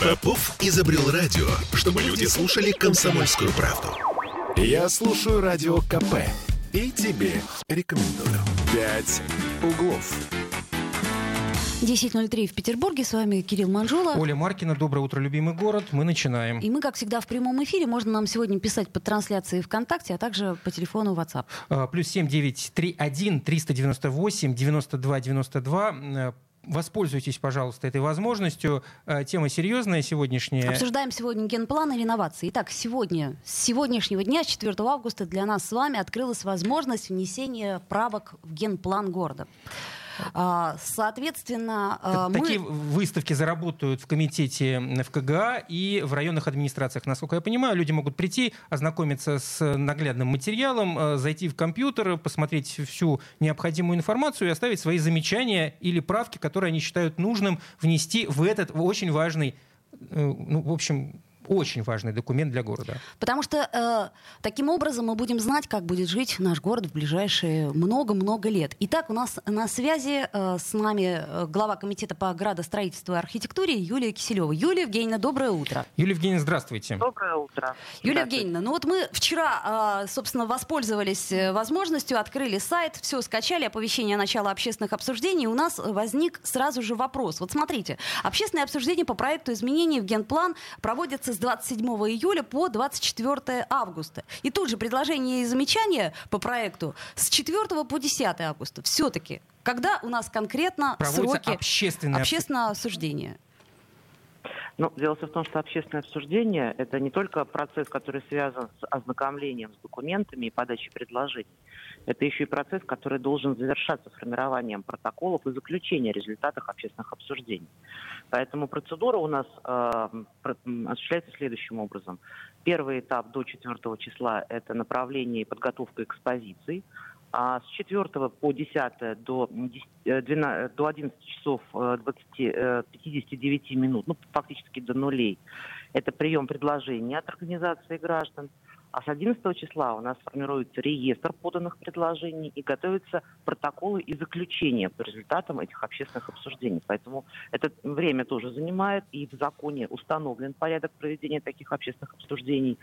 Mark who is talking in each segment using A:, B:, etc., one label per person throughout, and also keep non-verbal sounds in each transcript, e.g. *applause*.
A: Попов изобрел радио, чтобы люди слушали комсомольскую правду. Я слушаю радио КП и тебе рекомендую. «Пять углов».
B: 10.03 в Петербурге. С вами Кирилл Манжула.
C: Оля Маркина. Доброе утро, любимый город. Мы начинаем.
B: И мы, как всегда, в прямом эфире. Можно нам сегодня писать под трансляцией ВКонтакте, а также по телефону WhatsApp.
C: А, плюс 7931 398 92 92 Воспользуйтесь, пожалуйста, этой возможностью. А, тема серьезная сегодняшняя.
B: Обсуждаем сегодня генплан и реновации. Итак, сегодня, с сегодняшнего дня, с 4 августа, для нас с вами открылась возможность внесения правок в генплан города. А, соответственно,
C: а, мы... Такие выставки заработают в комитете в КГА и в районных администрациях. Насколько я понимаю, люди могут прийти, ознакомиться с наглядным материалом, а, зайти в компьютер, посмотреть всю необходимую информацию и оставить свои замечания или правки, которые они считают нужным внести в этот очень важный, э, ну, в общем, очень важный документ для города.
B: Потому что э, таким образом мы будем знать, как будет жить наш город в ближайшие много-много лет. Итак, у нас на связи э, с нами э, глава комитета по градостроительству и архитектуре Юлия Киселева. Юлия Евгеньевна, доброе утро.
C: Юлия Евгеньевна, здравствуйте.
D: Доброе утро.
B: Юлия Евгеньевна, ну вот мы вчера, э, собственно, воспользовались э, возможностью, открыли сайт, все скачали, оповещение о начале общественных обсуждений. У нас возник сразу же вопрос. Вот смотрите, общественное обсуждение по проекту изменений в генплан проводится с 27 июля по 24 августа. И тут же предложения и замечания по проекту с 4 по 10 августа. Все-таки, когда у нас конкретно
C: Проводится
B: сроки
C: общественное,
B: общественного обсуждения?
D: Ну, дело в том, что общественное обсуждение – это не только процесс, который связан с ознакомлением с документами и подачей предложений. Это еще и процесс, который должен завершаться формированием протоколов и заключения результатов общественных обсуждений. Поэтому процедура у нас э, осуществляется следующим образом. Первый этап до 4 числа – это направление и подготовка экспозиций. А с 4 по 10 до, 12, до 11 часов 20, э, 59 э, минут, ну, фактически до нулей, это прием предложений от организации граждан. А с 11 числа у нас формируется реестр поданных предложений и готовятся протоколы и заключения по результатам этих общественных обсуждений. Поэтому это время тоже занимает, и в законе установлен порядок проведения таких общественных обсуждений.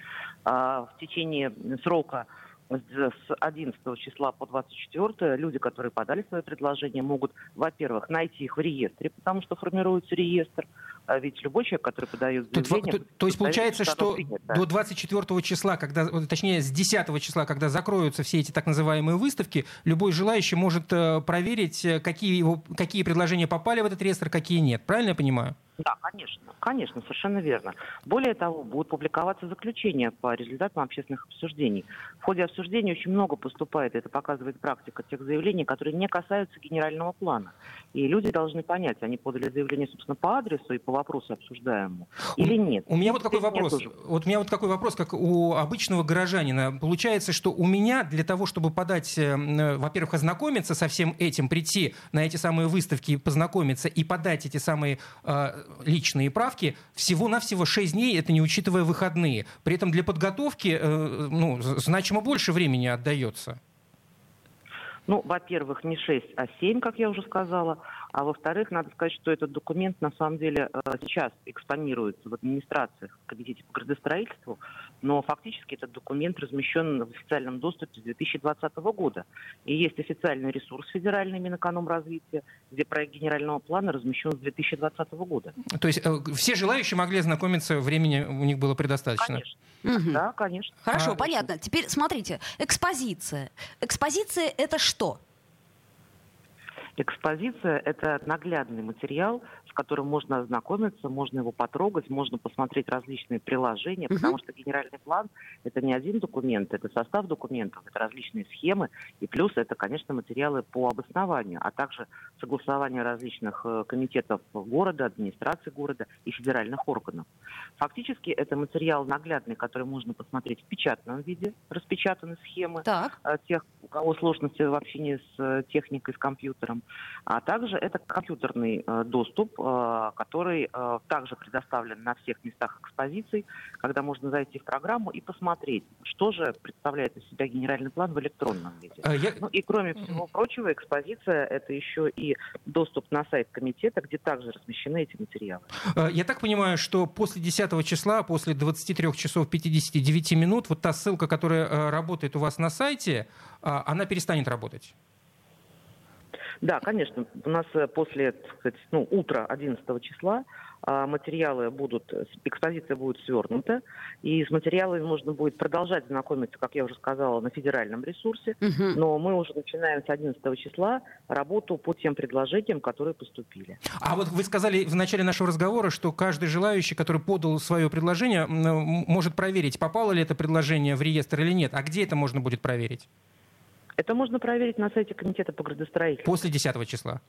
D: А в течение срока с 11 числа по 24 люди, которые подали свои предложения, могут, во-первых, найти их в реестре, потому что формируется реестр, а ведь любой человек, который подает заявление...
C: То, то, то есть получается, что принято. до 24 числа, когда, точнее, с 10 числа, когда закроются все эти так называемые выставки, любой желающий может э, проверить, э, какие, его, какие предложения попали в этот реестр, какие нет. Правильно я понимаю?
D: Да, конечно, конечно, совершенно верно. Более того, будут публиковаться заключения по результатам общественных обсуждений. В ходе обсуждений очень много поступает, это показывает практика тех заявлений, которые не касаются генерального плана. И люди должны понять, они подали заявление, собственно, по адресу и по вопросу обсуждаемому или нет.
C: У меня вот какой вопрос. Тоже. Вот у меня вот какой вопрос, как у обычного горожанина. Получается, что у меня для того, чтобы подать, э, во-первых, ознакомиться со всем этим, прийти на эти самые выставки, познакомиться и подать эти самые э, личные правки всего-навсего 6 дней, это не учитывая выходные. При этом для подготовки э, ну, значимо больше времени отдается.
D: Ну, во-первых, не 6, а 7, как я уже сказала. А во-вторых, надо сказать, что этот документ на самом деле э, сейчас экспонируется в администрациях, в Комитете по градостроительству, но фактически этот документ размещен в официальном доступе с 2020 года. И есть официальный ресурс федеральный Минэкономразвития, где проект генерального плана размещен с 2020 года.
C: То есть э, все желающие могли ознакомиться, времени у них было предостаточно?
D: Конечно. Угу. Да, конечно.
B: Хорошо, а, понятно. Теперь смотрите, экспозиция. Экспозиция это что?
D: Экспозиция – это наглядный материал, с которым можно ознакомиться, можно его потрогать, можно посмотреть различные приложения, потому что генеральный план – это не один документ, это состав документов, это различные схемы, и плюс это, конечно, материалы по обоснованию, а также согласование различных э, комитетов города, администрации города и федеральных органов. Фактически это материал наглядный, который можно посмотреть в печатном виде, распечатаны схемы
B: так.
D: Э, тех, у кого сложности в общении с э, техникой, с компьютером. А также это компьютерный э, доступ, э, который э, также предоставлен на всех местах экспозиций, когда можно зайти в программу и посмотреть, что же представляет из себя генеральный план в электронном виде. А я... Ну и кроме всего прочего, экспозиция это еще и доступ на сайт комитета, где также размещены эти материалы.
C: А, я так понимаю, что после 10 числа, после 23 часов 59 минут, вот та ссылка, которая работает у вас на сайте, а, она перестанет работать?
D: Да, конечно. У нас э, после, сказать, ну, утра 11 числа а, материалы будут, экспозиция будет свернута, и с материалами можно будет продолжать знакомиться, как я уже сказала, на федеральном ресурсе, угу. но мы уже начинаем с 11 числа работу по тем предложениям, которые поступили.
C: А вот вы сказали в начале нашего разговора, что каждый желающий, который подал свое предложение, может проверить, попало ли это предложение в реестр или нет. А где это можно будет проверить?
D: Это можно проверить на сайте Комитета по градостроительству.
C: После 10 числа?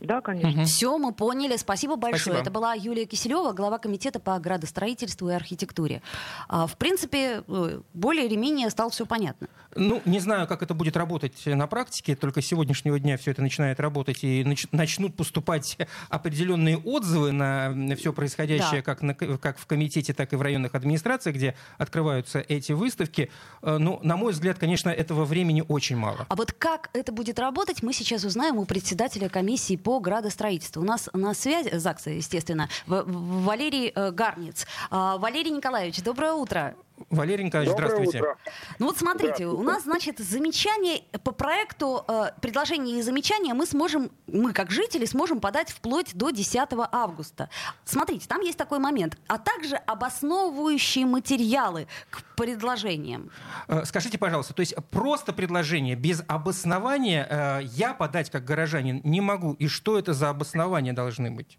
D: Да, конечно.
B: Угу. Все, мы поняли. Спасибо большое. Спасибо. Это была Юлия Киселева, глава комитета по градостроительству и архитектуре. А, в принципе, э, более или менее стало все понятно.
C: Ну, не знаю, как это будет работать на практике. Только с сегодняшнего дня все это начинает работать и начнут поступать определенные отзывы на все происходящее, да. как, на, как в комитете, так и в районных администрациях, где открываются эти выставки. Э, ну, на мой взгляд, конечно, этого времени очень мало.
B: А вот как это будет работать, мы сейчас узнаем у председателя комиссии по градостроительству. У нас на связи, ЗАГСа, естественно, Валерий э, Гарниц. А, Валерий Николаевич, доброе утро.
C: Валерий Николаевич, Доброе здравствуйте. Утро.
B: Ну вот смотрите, у нас, значит, замечание по проекту, э, предложения и замечания мы сможем, мы как жители сможем подать вплоть до 10 августа. Смотрите, там есть такой момент. А также обосновывающие материалы к предложениям.
C: Э, скажите, пожалуйста, то есть просто предложение без обоснования э, я подать как горожанин не могу. И что это за обоснования должны быть?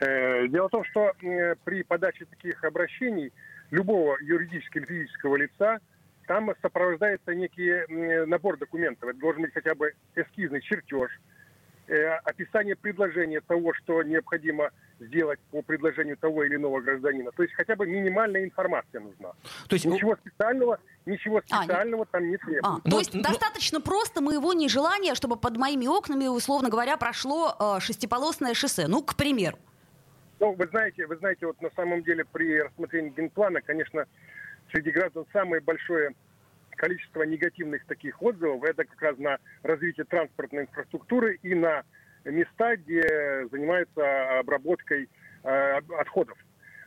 E: Э, дело в том, что э, при подаче таких обращений любого юридического или физического лица, там сопровождается некий набор документов. Это должен быть хотя бы эскизный чертеж, э, описание предложения того, что необходимо сделать по предложению того или иного гражданина. То есть хотя бы минимальная информация нужна. То есть ничего специального, ничего специального а, там не требуется.
B: А, то есть но... достаточно просто моего нежелания, чтобы под моими окнами, условно говоря, прошло э, шестиполосное шоссе. Ну, к примеру.
E: Ну, вы знаете, вы знаете, вот на самом деле при рассмотрении генплана, конечно, среди граждан самое большое количество негативных таких отзывов это как раз на развитие транспортной инфраструктуры и на места, где занимаются обработкой э, отходов.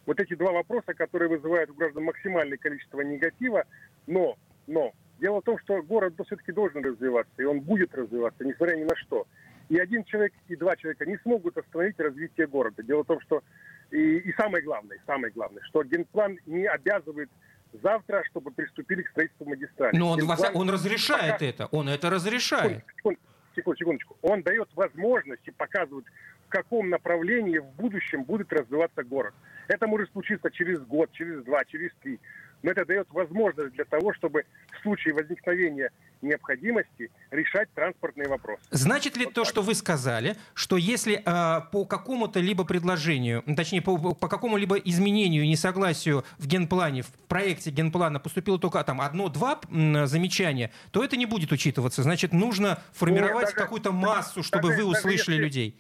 E: Вот эти два вопроса, которые вызывают у граждан максимальное количество негатива, но, но дело в том, что город все-таки должен развиваться, и он будет развиваться, несмотря ни на что и один человек, и два человека не смогут остановить развитие города. Дело в том, что и, и самое главное, самое главное, что генплан не обязывает завтра, чтобы приступили к строительству магистрали.
C: Но он, генплан, он разрешает пока... это, он это разрешает.
E: Секундочку, секундочку, секундочку. Он дает возможность и показывает, в каком направлении в будущем будет развиваться город. Это может случиться через год, через два, через три но это дает возможность для того, чтобы в случае возникновения необходимости решать транспортные вопросы.
C: Значит ли вот то, так. что вы сказали, что если э, по какому-то либо предложению, точнее по, по какому-либо изменению, несогласию в генплане, в проекте генплана поступило только там одно-два замечания, то это не будет учитываться. Значит, нужно формировать какую-то массу, чтобы даже, вы услышали если, людей.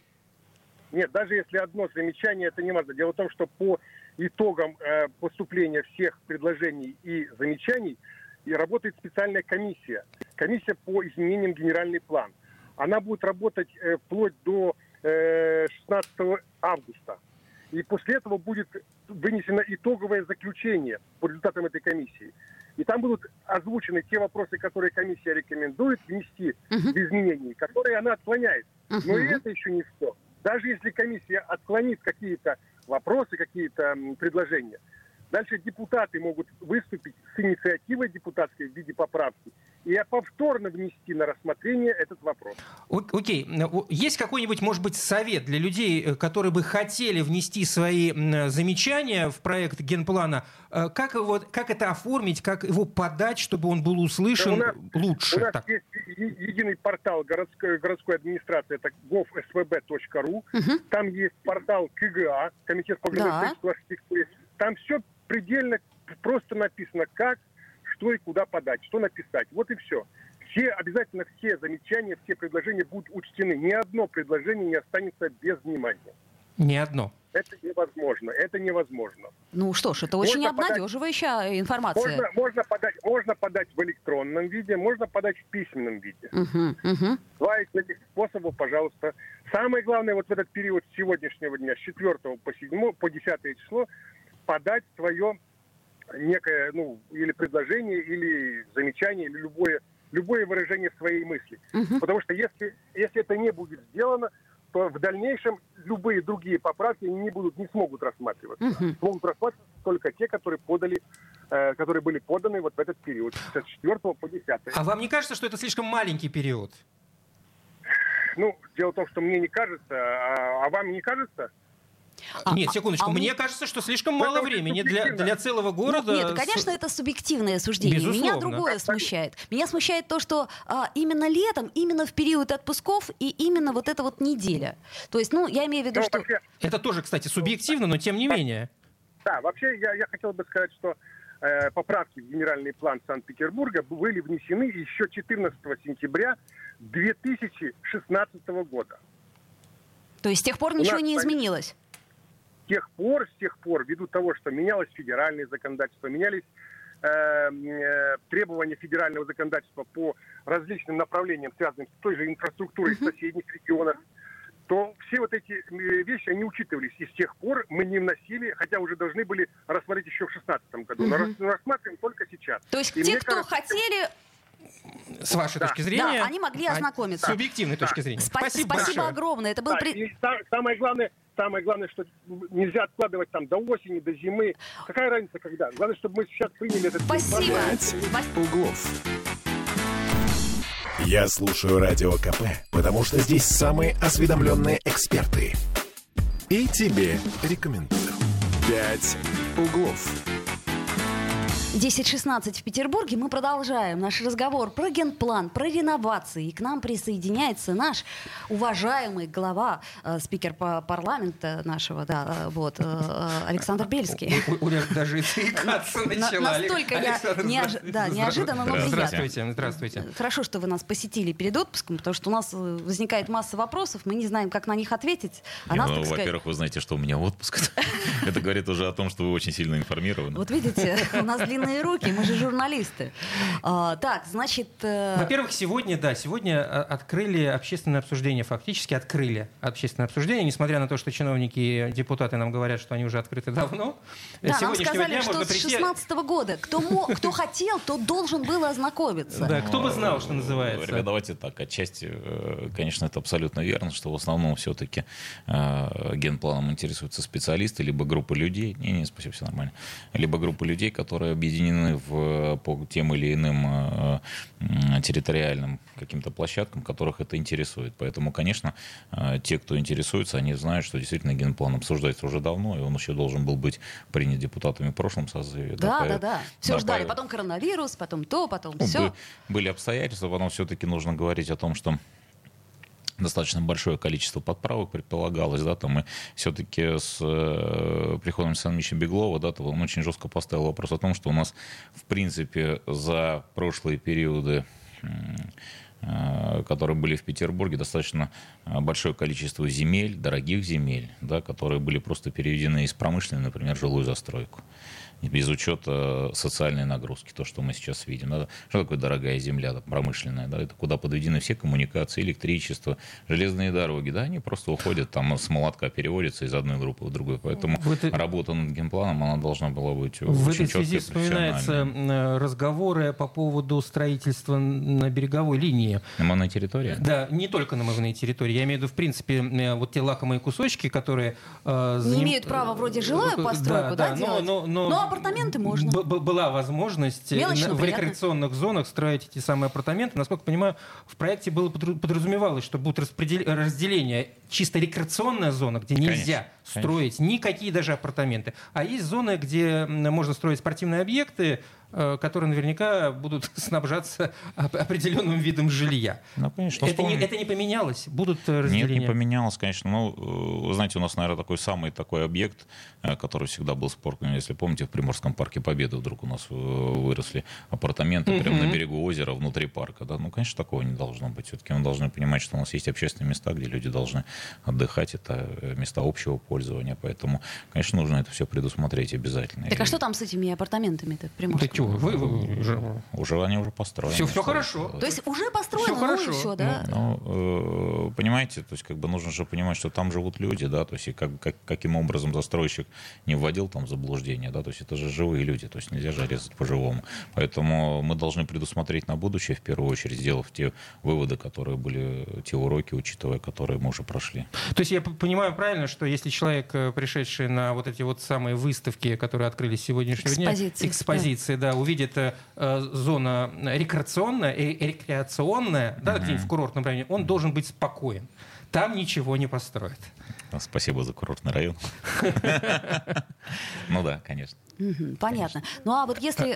E: Нет, даже если одно замечание, это не важно. Дело в том, что по итогам э, поступления всех предложений и замечаний и работает специальная комиссия. Комиссия по изменениям генеральный план. Она будет работать э, вплоть до э, 16 августа. И после этого будет вынесено итоговое заключение по результатам этой комиссии. И там будут озвучены те вопросы, которые комиссия рекомендует внести uh-huh. в изменения, которые она отклоняет. Uh-huh. Но и это еще не все. Даже если комиссия отклонит какие-то вопросы, какие-то предложения. Дальше депутаты могут выступить с инициативой депутатской в виде поправки и повторно внести на рассмотрение этот вопрос.
C: Окей. Есть какой-нибудь, может быть, совет для людей, э, которые бы хотели внести свои замечания в проект генплана? Э, как, его, как это оформить, как его подать, чтобы он был услышан да у нас, лучше?
E: У нас так. есть единый портал городской, городской администрации, это gov.svb.ru. Угу. Там есть портал КГА, Комитет по градостроительству да. архитектуре. Там все предельно просто написано, как что и куда подать, что написать. Вот и все. все, обязательно все замечания, все предложения будут учтены. Ни одно предложение не останется без внимания.
C: Ни одно.
E: Это невозможно. Это невозможно.
B: Ну что ж, это очень можно обнадеживающая подать, информация.
E: Можно, можно, подать, можно подать в электронном виде, можно подать в письменном виде.
B: Угу, угу.
E: Два из этих способов, пожалуйста. Самое главное вот в этот период сегодняшнего дня, с 4 по 7, по 10 число, подать свое некое, ну, или предложение, или замечание, или любое, любое выражение своей мысли. Угу. Потому что если, если это не будет сделано, то в дальнейшем любые другие поправки не будут, не смогут рассматриваться. Угу. Смогут рассматриваться только те, которые подали, э, которые были поданы вот в этот период, с 4 по 10.
C: А вам не кажется, что это слишком маленький период?
E: Ну, дело в том, что мне не кажется, а, а вам не кажется?
C: А, Нет, секундочку. А, Мне кажется, что слишком мало времени для, для целого города.
B: Нет, конечно, это субъективное суждение. Безусловно. Меня другое смущает. Меня смущает то, что а, именно летом, именно в период отпусков и именно вот эта вот неделя. То есть, ну, я имею в виду, ну, что... Вообще...
C: Это тоже, кстати, субъективно, но тем не менее.
E: Да, вообще я, я хотел бы сказать, что э, поправки в генеральный план Санкт-Петербурга были внесены еще 14 сентября 2016 года.
B: То есть с тех пор ничего не изменилось?
E: Тех пор, с тех пор, ввиду того, что менялось федеральное законодательство, менялись э, э, требования федерального законодательства по различным направлениям, связанным с той же инфраструктурой в соседних регионах, то все вот эти вещи, они учитывались. И с тех пор мы не вносили, хотя уже должны были рассмотреть еще в 2016 году. Но рассматриваем только сейчас.
B: То есть и те, кто кажется, хотели
C: с вашей да. точки зрения.
B: Да, они могли ознакомиться.
C: С субъективной да. точки зрения.
B: Спа- спасибо, спасибо большое. огромное. Это был
E: да, при... самое главное, самое главное, что нельзя откладывать там до осени, до зимы. Какая разница, когда? Главное, чтобы мы сейчас приняли этот...
B: Спасибо.
A: Пять углов. Я слушаю Радио КП, потому что здесь самые осведомленные эксперты. И тебе рекомендую. «Пять углов».
B: 10.16 в Петербурге. Мы продолжаем наш разговор про генплан, про реновации. И к нам присоединяется наш уважаемый глава, э, спикер по парламента нашего, да, э, вот, э, Александр Бельский.
C: Оля даже заикаться *laughs* начала.
B: Настолько я да, неожиданно, но приятно.
C: Здравствуйте, здравствуйте.
B: Хорошо, что вы нас посетили перед отпуском, потому что у нас возникает масса вопросов, мы не знаем, как на них ответить.
F: А нас, ну, во-первых, вы знаете, что у меня отпуск. *laughs* Это говорит уже о том, что вы очень сильно информированы.
B: Вот видите, у нас длинный длинные руки, мы же журналисты. А, так, значит... Э...
C: Во-первых, сегодня, да, сегодня э, открыли общественное обсуждение, фактически открыли общественное обсуждение, несмотря на то, что чиновники и депутаты нам говорят, что они уже открыты давно.
B: Да, нам сказали, что с 2016 -го года. Кто, мог, кто хотел, тот должен был ознакомиться.
C: Да, кто бы знал, что называется.
F: Ребята, давайте так, отчасти, э, конечно, это абсолютно верно, что в основном все-таки э, генпланом интересуются специалисты, либо группы людей, не, не, спасибо, все нормально, либо группы людей, которые объединены в, по тем или иным э, территориальным каким-то площадкам, которых это интересует. Поэтому, конечно, э, те, кто интересуется, они знают, что действительно генплан обсуждается уже давно, и он еще должен был быть принят депутатами в прошлом созыве.
B: Да, да, да. да. Все да, ждали. Потом коронавирус, потом то, потом ну, все.
F: Были обстоятельства, потом все-таки нужно говорить о том, что достаточно большое количество подправок предполагалось, да, там и все-таки с э, приходом Ильича Беглова, да, то он очень жестко поставил вопрос о том, что у нас, в принципе, за прошлые периоды э, которые были в Петербурге, достаточно э, большое количество земель, дорогих земель, да, которые были просто переведены из промышленной, например, жилую застройку без учета социальной нагрузки, то, что мы сейчас видим. Да? Что такое дорогая земля промышленная? Да? Это куда подведены все коммуникации, электричество, железные дороги. Да? Они просто уходят, там с молотка переводятся из одной группы в другую. Поэтому в это... работа над генпланом, она должна была быть
C: в
F: очень
C: этой связи вспоминаются разговоры по поводу строительства на береговой линии.
F: На мовной территории?
C: Да, не только на мовной территории. Я имею в виду, в принципе, вот те лакомые кусочки, которые...
B: Э, не имеют права вроде жилую постройку, да, да, да но,
C: но, но,
B: но апартаменты можно.
C: Б- была возможность Мелочно, в приятно. рекреационных зонах строить эти самые апартаменты. Насколько я понимаю, в проекте было подразумевалось, что будет распредел... разделение чисто рекреационная зона, где нельзя конечно, строить конечно. никакие даже апартаменты. А есть зоны, где можно строить спортивные объекты, э, которые наверняка будут *laughs* снабжаться определенным видом жилья. Ну, конечно. Это не, это не поменялось? Будут разделения?
F: Нет, не поменялось, конечно. Ну, вы знаете, у нас, наверное, такой самый такой объект, который всегда был спорт. Если помните, в Приморском парке Победы вдруг у нас выросли апартаменты mm-hmm. прямо на берегу озера, внутри парка. Да? Ну, конечно, такого не должно быть. Все-таки мы должны понимать, что у нас есть общественные места, где люди должны отдыхать. Это места общего пользования. Поэтому, конечно, нужно это все предусмотреть обязательно.
B: Так а что там с этими апартаментами-то в Приморском? Чего, вы,
F: вы, уже... уже они уже построены.
C: Все, все хорошо.
B: То есть уже построено, все хорошо. все, да?
F: Ну, ну, понимаете, то есть как бы нужно же понимать, что там живут люди, да, то есть и как, как, каким образом застройщик не вводил там заблуждение, да, то есть это же живые люди, то есть нельзя же резать по-живому. Поэтому мы должны предусмотреть на будущее, в первую очередь, сделав те выводы, которые были, те уроки, учитывая, которые мы уже прошли.
C: То есть я понимаю правильно, что если человек, э, пришедший на вот эти вот самые выставки, которые открылись сегодняшнего экспозиции, дня, экспозиции, да, да увидит э, э зона рекреационная, э, рекреационная, да, mm-hmm. где-нибудь в курортном районе, он должен быть спокоен. Там ничего не построят.
F: Спасибо за курортный район. *laughs* Ну да, конечно.
B: Понятно. Ну а вот если,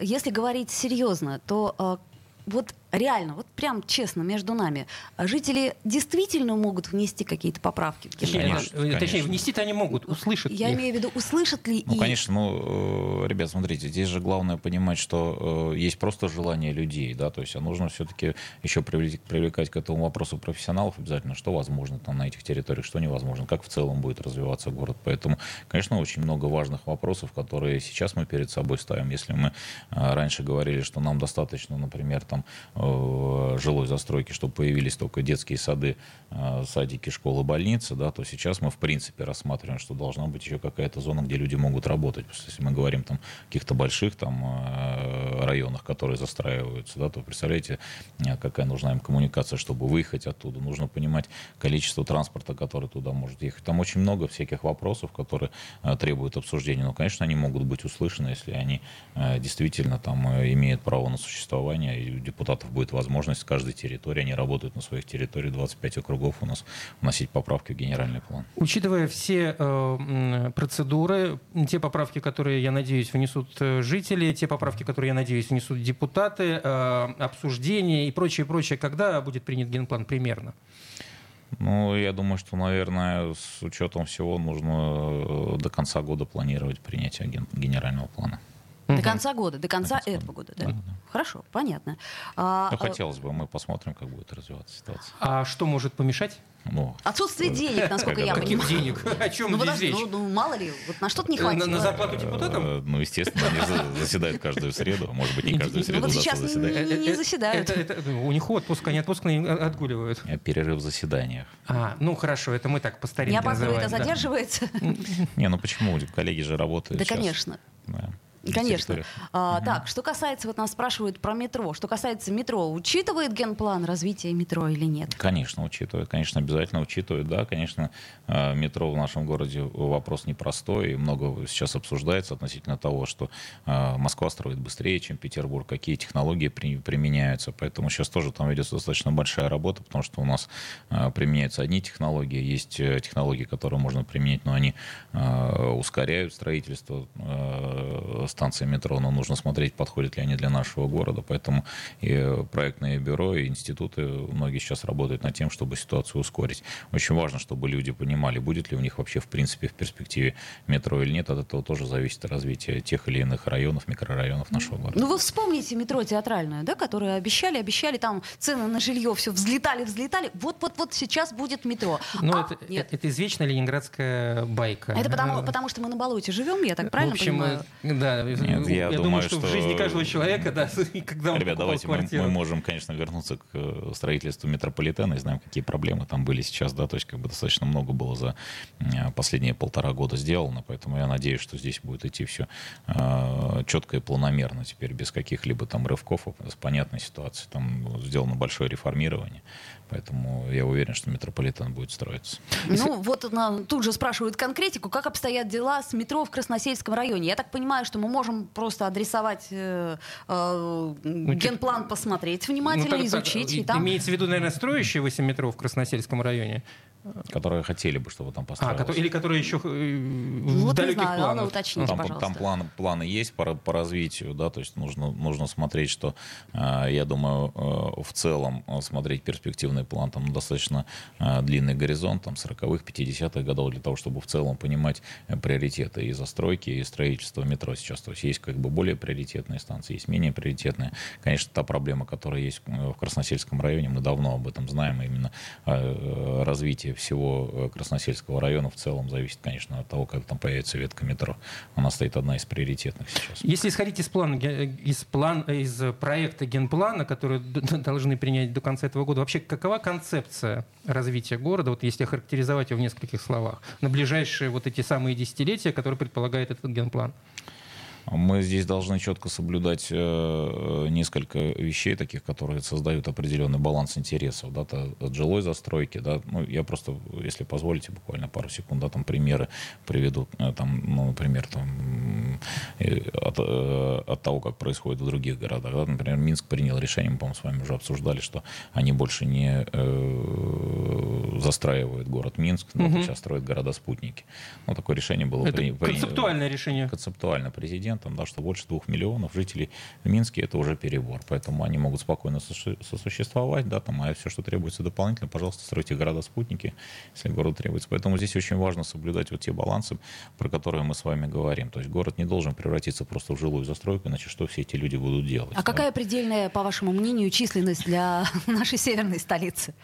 B: если говорить серьезно, то вот реально, вот прям честно между нами, жители действительно могут внести какие-то поправки? В
C: точнее, конечно, точнее конечно. внести-то они могут, услышат
B: Я
C: их.
B: имею в виду, услышат ли
F: Ну, и... конечно, ну, э, ребят, смотрите, здесь же главное понимать, что э, есть просто желание людей, да, то есть а нужно все-таки еще привлекать, привлекать к этому вопросу профессионалов обязательно, что возможно там на этих территориях, что невозможно, как в целом будет развиваться город. Поэтому, конечно, очень много важных вопросов, которые сейчас мы перед собой ставим. Если мы э, раньше говорили, что нам достаточно, например, там Э, жилой застройки, чтобы появились только детские сады, э, садики, школы, больницы, да, то сейчас мы в принципе рассматриваем, что должна быть еще какая-то зона, где люди могут работать. Если мы говорим там о каких-то больших там э, районах, которые застраиваются, да, то представляете, какая нужна им коммуникация, чтобы выехать оттуда. Нужно понимать количество транспорта, который туда может ехать. Там очень много всяких вопросов, которые требуют обсуждения. Но, конечно, они могут быть услышаны, если они действительно там имеют право на существование, и у депутатов будет возможность с каждой территории, они работают на своих территориях, 25 округов у нас, вносить поправки в генеральный план.
C: Учитывая все э, процедуры, те поправки, которые, я надеюсь, внесут э, жители, те поправки, которые, я надеюсь, внесут депутаты, э, обсуждения и прочее, прочее, когда будет принят генплан примерно?
F: Ну, я думаю, что, наверное, с учетом всего нужно э, до конца года планировать принятие генерального плана.
B: До конца года, до конца, до конца этого года, да? да. Хорошо, понятно.
F: А, ну, а хотелось бы, мы посмотрим, как будет развиваться ситуация.
C: А что может помешать?
B: Ну, Отсутствие денег, насколько я
C: понимаю. Каких денег? *laughs* О чем ну, здесь речь?
B: Ну, ну, мало ли, вот на что-то не хватит. На,
C: на зарплату депутатам? Э,
F: ну, естественно, они заседают каждую среду. Может быть, не каждую среду. Ну,
B: вот сейчас не, не заседают. Это, это,
C: у них отпуск, они отпуск не отгуливают.
F: Перерыв в заседаниях.
C: А, ну хорошо, это мы так по старинке
B: Не опаздывает, а задерживается?
F: Не, ну почему? Коллеги же работают
B: Да, конечно. Конечно. А, угу. Так, что касается, вот нас спрашивают про метро. Что касается метро, учитывает генплан развития метро или нет?
F: Конечно, учитывает. Конечно, обязательно учитывает. Да, конечно, а, метро в нашем городе вопрос непростой. И много сейчас обсуждается относительно того, что а, Москва строит быстрее, чем Петербург, какие технологии при, применяются. Поэтому сейчас тоже там ведется достаточно большая работа, потому что у нас применяются одни технологии, есть э, технологии, которые можно применить, но они ускоряют строительство станции метро, но нужно смотреть, подходят ли они для нашего города. Поэтому и проектные бюро, и институты многие сейчас работают над тем, чтобы ситуацию ускорить. Очень важно, чтобы люди понимали, будет ли у них вообще в принципе в перспективе метро или нет. От этого тоже зависит развитие тех или иных районов, микрорайонов нашего города.
B: Ну вы вспомните метро театральное, да, которое обещали, обещали, там цены на жилье все взлетали, взлетали. Вот-вот-вот сейчас будет метро.
C: Ну а, это, нет. это извечная ленинградская байка.
B: Это потому, потому что мы на болоте живем, я так правильно
C: в общем,
B: понимаю?
C: Да, нет, я, я думаю, думаю, что, что в жизни каждого человека, да, *laughs* когда он
F: Ребят, давайте квартиру. Мы, мы можем, конечно, вернуться к э, строительству метрополитена и знаем, какие проблемы там были сейчас, да, то есть как бы достаточно много было за э, последние полтора года сделано, поэтому я надеюсь, что здесь будет идти все э, четко и планомерно, теперь без каких-либо там рывков, с понятной ситуацией, там сделано большое реформирование, Поэтому я уверен, что метрополитен будет строиться.
B: Ну, вот тут же спрашивают конкретику, как обстоят дела с метро в Красносельском районе. Я так понимаю, что мы можем просто адресовать э, э, ну, генплан, посмотреть внимательно, ну, так, изучить. Так, и
C: там... Имеется в виду, наверное, строящегося метро в Красносельском районе?
F: Которые хотели бы, чтобы там построилось.
C: А, или которые еще э, в
B: Вот
C: далеких
B: знаю,
C: планах.
B: Алла, уточните,
F: там,
B: пожалуйста.
F: там планы, планы есть по, по развитию, да, то есть нужно, нужно смотреть, что, э, я думаю, э, в целом смотреть перспективный план, там достаточно длинный горизонт, там 40-х, 50-х годов, для того, чтобы в целом понимать приоритеты и застройки, и строительства метро сейчас. То есть есть как бы более приоритетные станции, есть менее приоритетные. Конечно, та проблема, которая есть в Красносельском районе, мы давно об этом знаем, именно э, развитие всего э, Красносельского района в целом зависит, конечно, от того, как там появится ветка метро. Она стоит одна из приоритетных сейчас.
C: Если исходить из плана, ге- из, план, из проекта генплана, который должны принять до конца этого года, вообще какова концепция развития города, вот если характеризовать его в нескольких словах, на ближайшие вот эти самые десятилетия, которые предполагает этот генплан?
F: Мы здесь должны четко соблюдать э, несколько вещей таких, которые создают определенный баланс интересов, да, от жилой застройки, да, ну, я просто, если позволите, буквально пару секунд, да, там примеры приведу, э, там, ну, например, там, э, от, э, от того, как происходит в других городах, да, например, Минск принял решение, мы, по-моему, с вами уже обсуждали, что они больше не э, застраивают город Минск, но
C: Мгм.
F: сейчас строят города-спутники. Ну, такое решение было
C: Это
F: при- при-
C: концептуальное решение.
F: концептуально президентом, да, что больше двух миллионов жителей в Минске это уже перебор. Поэтому они могут спокойно сосу- сосуществовать, да, там, а все, что требуется дополнительно, пожалуйста, стройте города-спутники, если городу требуется. Поэтому здесь очень важно соблюдать вот те балансы, про которые мы с вами говорим. То есть город не должен превратиться просто в жилую застройку, иначе что все эти люди будут делать?
B: А
F: да?
B: какая предельная, по вашему мнению, численность для *laughs* нашей северной столицы?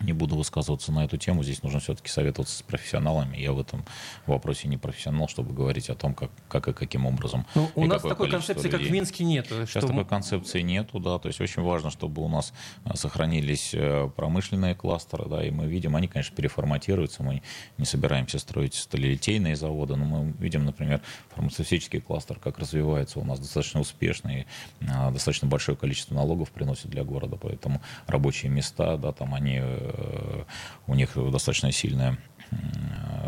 F: Не буду высказываться на эту тему. Здесь нужно все-таки советоваться с профессионалами. Я в этом вопросе не профессионал, чтобы говорить о том, как, как и каким образом.
C: Ну, у нас такой концепции, как в
F: людей.
C: Минске, нет.
F: Сейчас
C: что
F: такой концепции нету, да, то есть очень важно, чтобы у нас а, сохранились э, промышленные кластеры, да, и мы видим, они, конечно, переформатируются, мы не собираемся строить сталелитейные заводы, но мы видим, например, фармацевтический кластер, как развивается у нас достаточно успешно, и достаточно большое количество налогов приносит для города, поэтому рабочие места, да, там они, э, у них достаточно сильная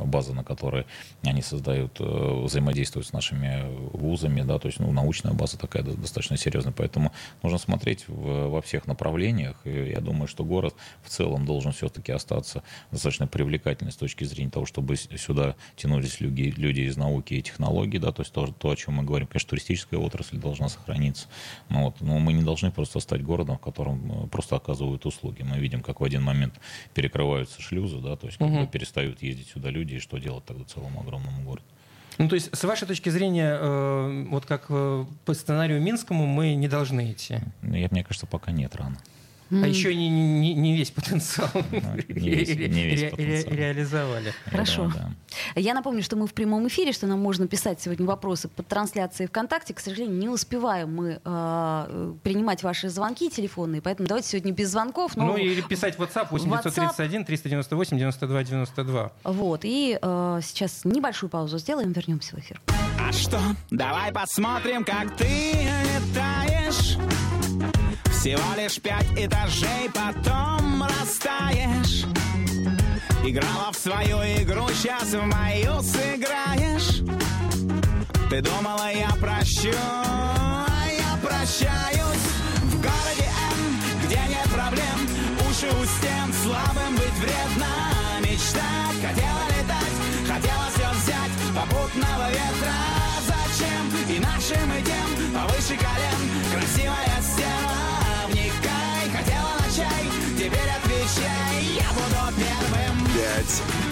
F: база, на которой они создают, э, взаимодействуют с нашими вузами, да, то есть ну, научная база такая до- достаточно серьезная, поэтому нужно смотреть в- во всех направлениях, и я думаю, что город в целом должен все-таки остаться достаточно привлекательный с точки зрения того, чтобы сюда тянулись люди, люди из науки и технологий, да, то есть то, то, о чем мы говорим, конечно, туристическая отрасль должна сохраниться, но, вот, но мы не должны просто стать городом, в котором э, просто оказывают услуги. Мы видим, как в один момент перекрываются шлюзы, да, то есть когда
C: Мгм.
F: перестают ездить сюда люди, и что делать тогда целому огромному городу.
C: Ну, то есть, с вашей точки зрения, э, вот как э, по сценарию Минскому, мы не должны идти.
F: Ну, Я, мне кажется, пока нет рано.
C: А еще не, не- не весь потенциал *laughs*
F: не весь-
C: ре-
F: не весь
C: ре-
F: потенциал.
C: реализовали.
B: Хорошо.
F: да.
B: Я напомню, что мы в прямом эфире, что нам можно писать сегодня вопросы под трансляцией ВКонтакте. К сожалению, не успеваем мы э, принимать ваши звонки телефонные, поэтому давайте сегодня без звонков. но-
C: Ну, или писать в WhatsApp 8931 398 92 92.
B: Вот, и э, сейчас небольшую паузу сделаем, вернемся в эфир.
G: А что? Давай посмотрим, как ты летаешь Всего лишь пять этажей, потом растаешь. Играла в свою игру, сейчас в мою сыграешь. Ты думала, я прощу, а я прощаюсь. В городе М, где нет проблем Уши у стен, слабым быть вредно. Мечтать, хотела летать, хотела все взять. Попутного ветра Зачем? И нашим и тем Повыше колен,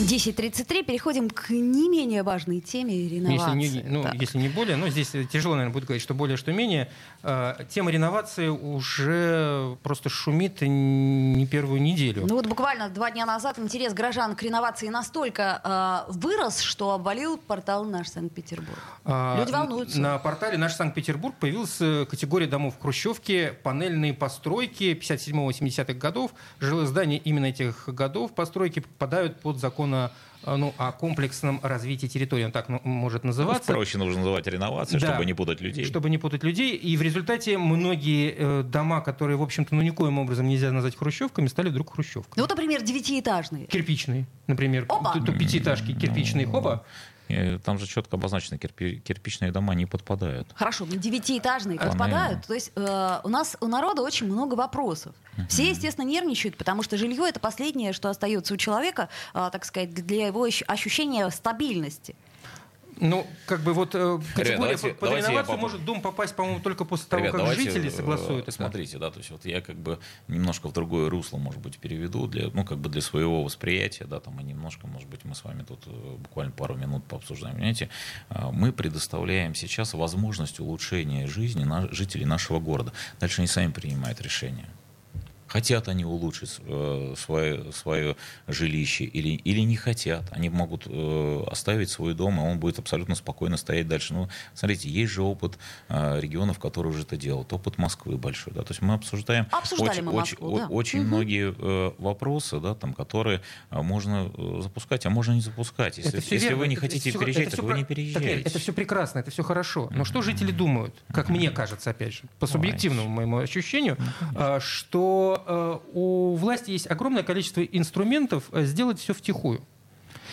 B: 10.33, переходим к не менее важной теме
C: Если
B: реновации.
C: не, ну,
B: Так.
C: если не более, но здесь тяжело, наверное, будет говорить, что более, что менее. Э, Тема реновации уже просто шумит не первую неделю.
B: Ну вот буквально два дня назад интерес горожан к реновации настолько э, вырос, что обвалил портал «Наш Санкт-Петербург».
C: А,
B: Люди волнуются.
C: На портале «Наш Санкт-Петербург» появилась категория домов Хрущевки, панельные постройки 57-80-х годов. Жилые здания именно этих годов постройки попадают под закон о э, ну, о комплексном развитии территории, он так ну, может называться.
F: Ну, проще нужно называть реновацией,
C: Да.
F: чтобы не путать людей.
C: Чтобы не путать людей. И в результате многие э, дома, которые, в общем-то, ну, никоим образом нельзя назвать хрущевками, стали вдруг хрущевками.
B: Ну вот, например, девятиэтажные.
C: Кирпичные, например.
B: Опа!
C: Пятиэтажки кирпичные, хоба.
F: Э, Там же четко обозначено, кирпи- кирпичные дома не подпадают.
B: Хорошо, ну девятиэтажные
F: Тоннельные.
B: подпадают. То есть э, у нас у народа очень много вопросов. Все, естественно, нервничают, потому что жилье это последнее, что остается у человека, э, так сказать, для его ощ- ощущения стабильности.
C: Ну, как бы вот э, категория
F: давайте-
C: под-
F: давайте
C: реновацию может дом попасть, по-моему, только после того,
F: Ребят,
C: как
F: давайте,
C: жители
F: э,
C: согласуют.
F: Смотрите, да, то есть вот я как бы немножко в другое русло, может быть, переведу, для, ну, как бы для своего восприятия, да, там, и немножко, может быть, мы с вами тут э, буквально пару минут пообсуждаем. Понимаете, а, мы предоставляем сейчас возможность улучшения жизни на, жителей нашего города. Дальше они сами принимают решения. Хотят они улучшить э, свое, свое жилище или, или не хотят. Они могут э, оставить свой дом, и он будет абсолютно спокойно стоять дальше. Ну, смотрите, есть же опыт э, регионов, которые уже это делают. Опыт Москвы большой. Да? То есть мы обсуждаем
B: Обсуждали
F: очень,
B: мы
F: очень,
B: Москву, да.
F: о- очень
B: Мгм.
F: многие э, вопросы, да, там, которые э, можно э, запускать, а можно не запускать. Если,
C: Это
F: если
C: верно,
F: вы не
C: это
F: хотите
C: всё-
F: переезжать,
C: это
F: так вы
C: про-
F: не
C: так,
F: переезжаете.
C: это все прекрасно, это все хорошо. Но что жители думают, как мне кажется, опять же, по субъективному моему ощущению, а, что э, у власти есть огромное количество инструментов э, сделать все втихую.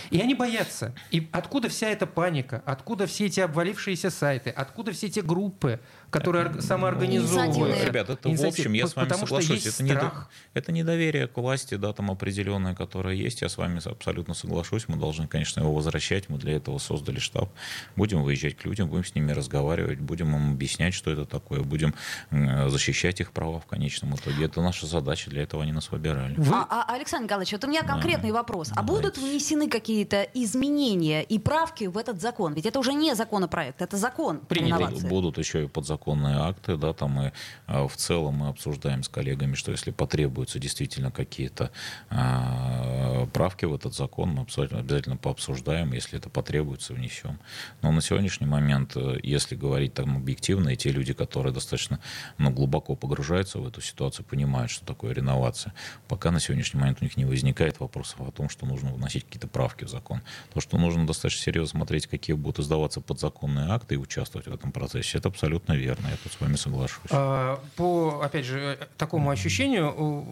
C: И они боятся. И откуда вся эта паника? Откуда все эти обвалившиеся сайты? Откуда все эти группы, которые ор- самоорганизовывают?
B: Инициативные.
F: Ребят, это в общем, я с вами
C: потому
F: соглашусь. Это,
C: страх.
F: это недоверие к власти, да, там определенное, которое есть. Я с вами абсолютно соглашусь. Мы должны, конечно, его возвращать. Мы для этого создали штаб. Будем выезжать к людям, будем с ними разговаривать, будем им объяснять, что это такое, будем защищать их права в конечном итоге. Это наша задача, для этого они нас выбирали.
C: Вы-
B: А, а, Александр Николаевич, вот у меня конкретный вопрос. А
F: Давайте.
B: будут внесены какие-то изменения и правки в этот закон? Ведь это уже не законопроект, это закон
C: Принято.
B: реновации.
F: Будут, еще и подзаконные акты, да, там мы а, в целом мы обсуждаем с коллегами, что если потребуются действительно какие-то а, правки в этот закон, мы обязательно пообсуждаем, если это потребуется, внесем. Но на сегодняшний момент, э, если говорить там объективно, и те люди, которые достаточно ну, глубоко погружаются в эту ситуацию, понимают, что такое реновация, пока на сегодняшний момент у них не возникает вопросов о том, что нужно вносить какие-то правки в закон. То, что нужно достаточно серьезно смотреть, какие будут издаваться подзаконные акты и участвовать в этом процессе, это абсолютно верно, я тут с вами соглашусь.
C: А, По, опять же, такому ощущению,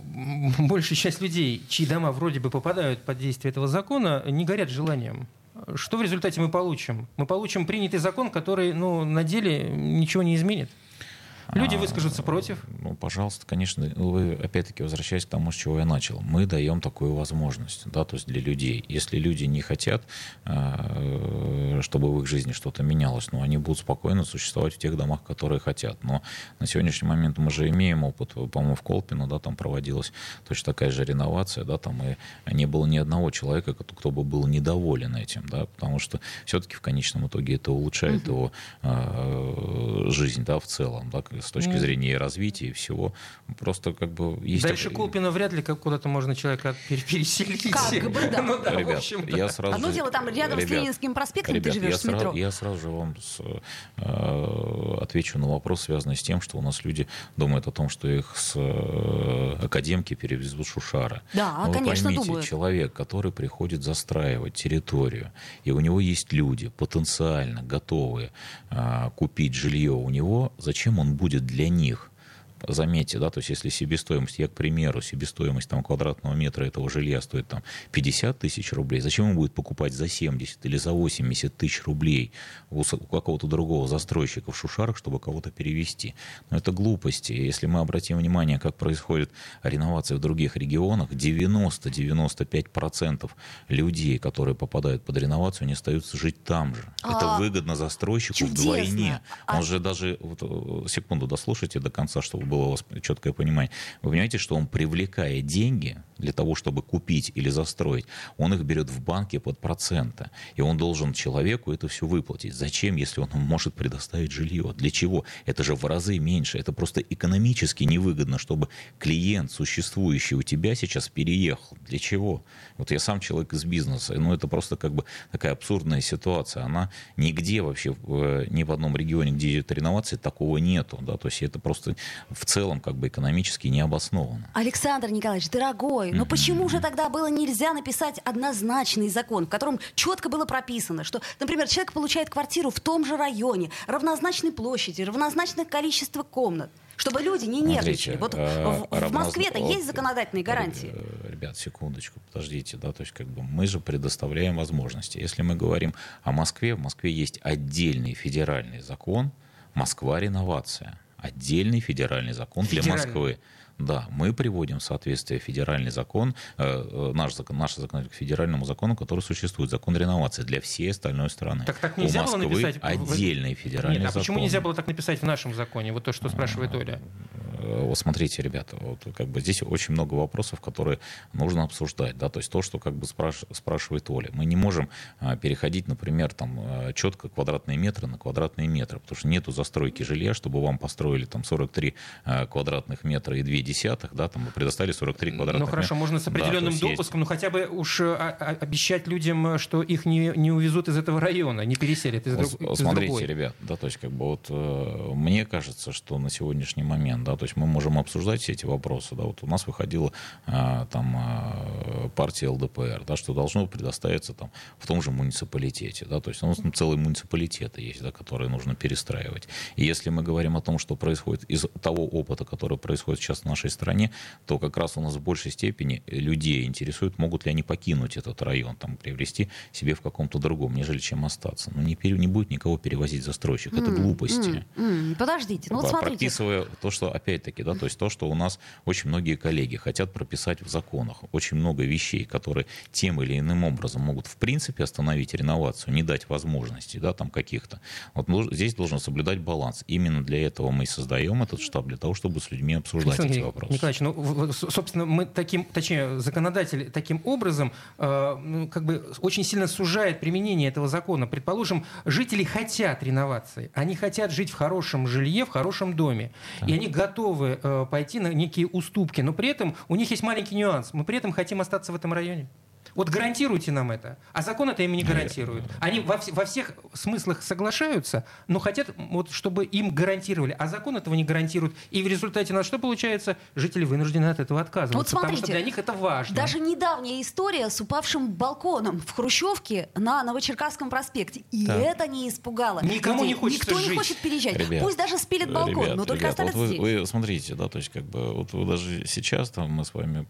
C: большая часть людей, чьи дома вроде бы попадают под действие этого закона, не горят желанием. Что в результате мы получим? Мы получим принятый закон, который ну, на деле ничего не изменит. Люди
F: А,
C: выскажутся против.
F: Ну, пожалуйста, конечно, вы опять-таки возвращаясь к тому, с чего я начал. Мы даем такую возможность, да, то есть для людей. Если люди не хотят, э, чтобы в их жизни что-то менялось, но они будут спокойно существовать в тех домах, которые хотят. Но на сегодняшний момент мы же имеем опыт, по-моему, в Колпино, да, там проводилась точно такая же реновация, да, там и не было ни одного человека, кто, бы был недоволен этим, да, потому что все-таки в конечном итоге это улучшает его э, жизнь, да, в целом, да, с точки
C: Ну.
F: зрения развития и всего. Просто как бы есть...
C: Дальше
F: опре-
C: Колпина вряд ли как куда-то можно человека пере- переселить.
B: Как бы, да. *laughs*
C: Ну да,
F: Ребят, я сразу
B: Одно
F: же-
B: дело там рядом с
F: ребят,
B: Ленинским проспектом,
F: ребят,
B: ты живешь
F: я
B: с метро.
F: Сразу, я сразу же вам с, э, отвечу на вопрос, связанный с тем, что у нас люди думают о том, что их с э, академки перевезут в Шушары.
B: Да,
F: Но вы
B: конечно,
F: поймите,
B: думают.
F: человек, который приходит застраивать территорию, и у него есть люди, потенциально готовые а, купить жилье у него, зачем он будет для них? Заметьте, да, то есть если себестоимость, я, к примеру, себестоимость там, квадратного метра этого жилья стоит там 50 тысяч рублей, зачем он будет покупать за 70 или за 80 тысяч рублей у, какого-то другого застройщика в Шушарах, чтобы кого-то перевести? Но это глупости. Если мы обратим внимание, как происходит реновация в других регионах, 90-95% людей, которые попадают под реновацию, они остаются жить там же. это
B: А,
F: выгодно застройщику
B: чудесно.
F: вдвойне.
B: А-
F: Он же даже, вот, э, секунду, дослушайте до конца, чтобы было у вас четкое понимание. Вы понимаете, что он привлекая деньги для того, чтобы купить или застроить, он их берет в банке под проценты. И он должен человеку это все выплатить. Зачем, если он может предоставить жилье? Для чего? Это же в разы меньше. Это просто экономически невыгодно, чтобы клиент, существующий у тебя сейчас, переехал. Для чего? Вот я сам человек из бизнеса. Ну, это просто как бы такая абсурдная ситуация. Она нигде вообще, в- ни в одном регионе, где идет реновация, такого нету. Да? То есть это просто в целом как бы экономически не обосновано.
B: Александр Николаевич, дорогой, Ой, ну почему же тогда было нельзя написать однозначный закон, в котором четко было прописано, что, например, человек получает квартиру в том же районе, равнозначной площади, равнозначное количество комнат, чтобы люди не нервничали.
F: Смотрите,
B: Вот
F: э,
B: в, в
F: равнозна-
B: Москве-то
F: вот,
B: есть законодательные гарантии.
F: э, Ребят, секундочку, подождите, да, то есть как бы мы же предоставляем возможности. Если мы говорим о Москве, в Москве есть отдельный федеральный закон «Москва реновация». Отдельный федеральный закон для
C: Федеральный.
F: Москвы. Да, мы приводим в соответствие федеральный закон, э, э, наш закон, наш закон к федеральному закону, который существует, закон реновации для всей остальной страны.
C: Так так
F: У
C: нельзя было
F: Москвы
C: написать...
F: отдельный федеральный
C: Нет, а
F: закон.
C: почему нельзя было так написать в нашем законе? Вот то, что спрашивает Оля.
F: Э, Вот смотрите, ребята, вот как бы здесь очень много вопросов, которые нужно обсуждать, да, то есть то, что как бы спраш- спрашивает Оля. Мы не можем переходить, например, там четко квадратные метры на квадратные метры, потому что нету застройки жилья, чтобы вам построили там 43 а, квадратных метра и 2 десятых, да, там и предоставили 43 квадратных
C: Ну хорошо, можно с
F: Да,
C: определенным
F: есть есть-
C: допуском, ну хотя бы уж э, обещать людям, что их не, не увезут из этого района, не переселят из,
F: Вот
C: друг- из
F: Смотрите,
C: другой.
F: ребят, да, то есть как бы вот э, мне кажется, что на сегодняшний момент, да, то есть мы можем обсуждать все эти вопросы, да, вот у нас выходила э, там партия ЛДПР, да, что должно предоставиться там в том же муниципалитете, да, то есть у нас там целые муниципалитеты есть, да, которые нужно перестраивать. И если мы говорим о том, что происходит из того опыта, который происходит сейчас в нашей стране, то как раз у нас в большей степени людей интересует, могут ли они покинуть этот район, там, приобрести себе в каком-то другом, нежели чем остаться. Но не, пере- не будет никого перевозить застройщик. Это глупости.
B: М, Подождите, ну вот смотрите.
F: Прописывая то, что, опять-таки, да, то есть то, что у нас очень многие коллеги хотят прописать в законах. Очень много вещей, которые тем или иным образом могут, в принципе, остановить реновацию, не дать возможностей, да, там каких-то. Вот здесь должен соблюдать баланс. Именно для этого мы и создаем этот штаб, для того, чтобы с людьми обсуждать
C: Александр *laughs*
F: эти вопросы.
C: Николаевич, ну, собственно, мы таким, точнее, законодатель таким образом э, ну, как бы очень сильно сужает применение этого закона. Предположим, жители хотят реновации, они хотят жить в хорошем жилье, в хорошем доме, и они готовы э, пойти на некие уступки, но при этом у них есть маленький нюанс. Мы при этом хотим остаться в этом районе. Вот гарантируйте нам это. А закон это им не гарантирует. Они во, во всех смыслах соглашаются, но хотят, вот, чтобы им гарантировали. А закон этого не гарантирует. И в результате на что получается? Жители вынуждены от этого отказываться.
B: Вот
C: потому что
B: смотрите,
C: для них это важно.
B: Даже недавняя история с упавшим балконом в Хрущевке на Новочеркасском проспекте. И
F: Так.
B: это не испугало.
C: Никому
B: людей.
C: не хочется
B: Никто не
C: жить.
B: хочет переезжать.
F: Ребят,
B: Пусть даже спилит балкон,
F: ребят,
B: но только
F: ребят,
B: оставят
F: вот вы,
B: здесь.
F: вы смотрите, да, то есть как бы вот вы даже сейчас там мы с вами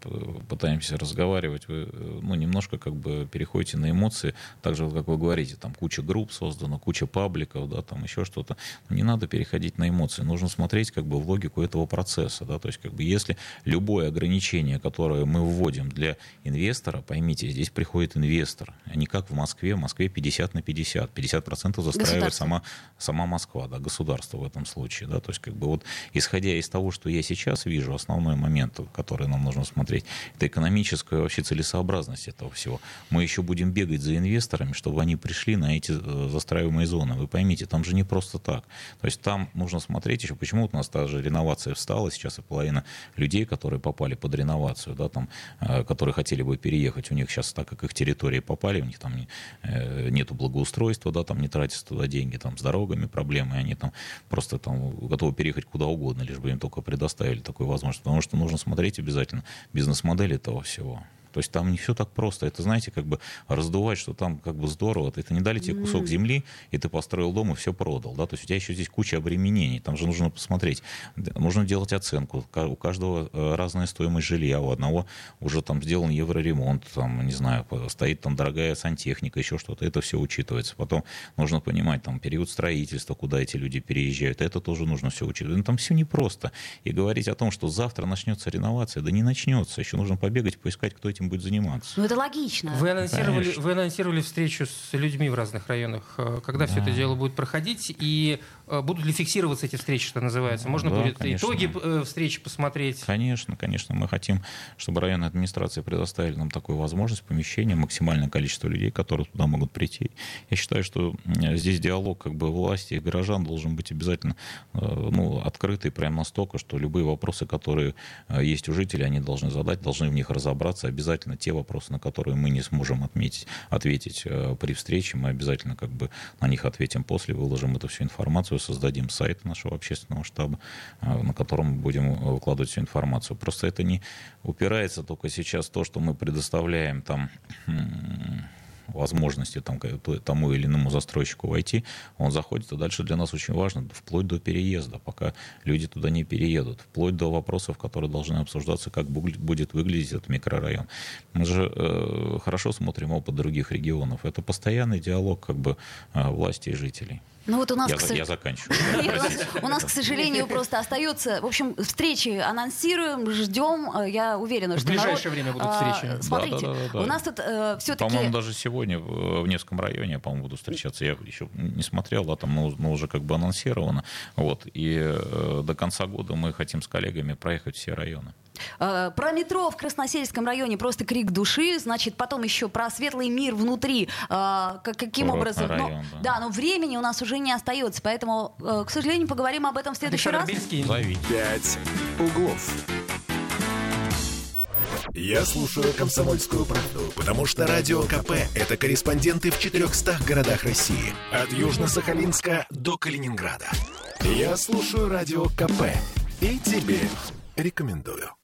F: пытаемся разговаривать, вы ну немножко как бы переходите на эмоции, так же как вы говорите, там куча групп создана, куча пабликов, да, там еще что-то. Не надо переходить на эмоции, нужно смотреть как бы в логику этого процесса, да, то есть как бы если любое ограничение, которое мы вводим для инвестора, поймите, здесь приходит инвестор, а не как в Москве, в Москве 50 на 50, 50% застраивает сама, сама Москва, да, государство в этом случае, да, то есть как бы вот исходя из того, что я сейчас вижу, основной момент, который нам нужно смотреть, это экономическая вообще целесообразность этого всего. Мы еще будем бегать за инвесторами, чтобы они пришли на эти э, застраиваемые зоны. Вы поймите, там же не просто так. То есть там нужно смотреть еще, почему у нас та же реновация встала, сейчас и половина людей, которые попали под реновацию, да, там, э, которые хотели бы переехать, у них сейчас, так как их территории попали, у них там э, нету благоустройства, да, там не тратятся туда деньги, там с дорогами проблемы, они там просто там готовы переехать куда угодно, лишь бы им только предоставили такую возможность. Потому что нужно смотреть обязательно бизнес-модель этого всего. То есть там не все так просто. Это, знаете, как бы раздувать, что там как бы здорово. Это не дали тебе кусок земли, и ты построил дом и все продал. Да? То есть у тебя еще здесь куча обременений. Там же нужно посмотреть. Нужно делать оценку. У каждого э, разная стоимость жилья. У одного уже там сделан евроремонт, там, не знаю, стоит там дорогая сантехника, еще что-то. Это все учитывается. Потом нужно понимать там период строительства, куда эти люди переезжают. Это тоже нужно все учитывать. Ну, там все непросто. И говорить о том, что завтра начнется реновация, да не начнется. Еще нужно побегать, поискать, кто этим будет заниматься.
B: Ну это логично.
C: Вы анонсировали,
F: Конечно.
C: вы анонсировали встречу с людьми в разных районах. Э, Когда все это дело будет проходить? И э, будут ли фиксироваться эти встречи, что называется? Можно
F: Да,
C: будет
F: конечно.
C: итоги э, встречи посмотреть?
F: Конечно, конечно. Мы хотим, чтобы районные администрации предоставили нам такую возможность помещения, максимальное количество людей, которые туда могут прийти. Я считаю, что здесь диалог как бы власти и горожан должен быть обязательно ну, открытый прямо настолько, что любые вопросы, которые есть у жителей, они должны задать, должны в них разобраться, обязательно обязательно те вопросы, на которые мы не сможем отметить, ответить э, при встрече, мы обязательно как бы на них ответим после, выложим эту всю информацию, создадим сайт нашего общественного штаба, э, на котором мы будем выкладывать всю информацию. Просто это не упирается только сейчас то, что мы предоставляем там возможности там, тому или иному застройщику войти, он заходит, и дальше для нас очень важно, вплоть до переезда, пока люди туда не переедут, вплоть до вопросов, которые должны обсуждаться, как будет выглядеть этот микрорайон. Мы же э, хорошо смотрим опыт других регионов. Это постоянный диалог как бы э, власти и жителей.
B: Ну вот у нас,
F: я,
B: к...
F: я заканчиваю. *laughs*
B: у нас, к сожалению, просто остается... В общем, встречи анонсируем, ждем. Э, я уверена, что...
C: В ближайшее время будут а, встречи.
B: Смотрите, у нас тут э, все-таки...
F: По-моему, даже сегодня в Невском районе, по-моему, буду встречаться. Я еще не смотрел, да, там, но, уже как бы анонсировано. Вот. И э, до конца года мы хотим с коллегами проехать все районы.
B: Э, про метро в Красносельском районе просто крик души. Значит, потом еще про светлый мир внутри. Э, каким образом? Район, но, да. да, но времени у нас уже не остается. Поэтому, э, к сожалению, поговорим об этом в следующий раз.
A: Пять углов. Я слушаю «Комсомольскую правду», потому что «Радио КП» — это корреспонденты в 400 городах России. От Южно-Сахалинска до Калининграда. Я слушаю «Радио КП» и тебе рекомендую.